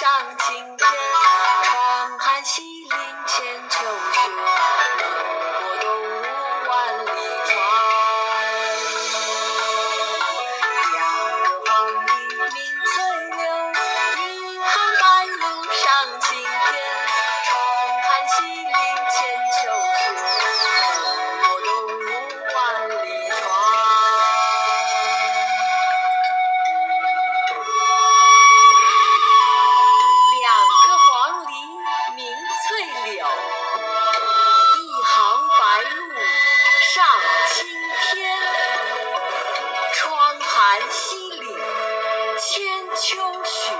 上天。上青天窗含西岭千秋雪。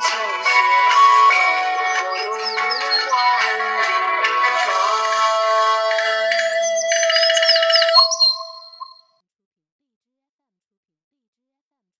choose.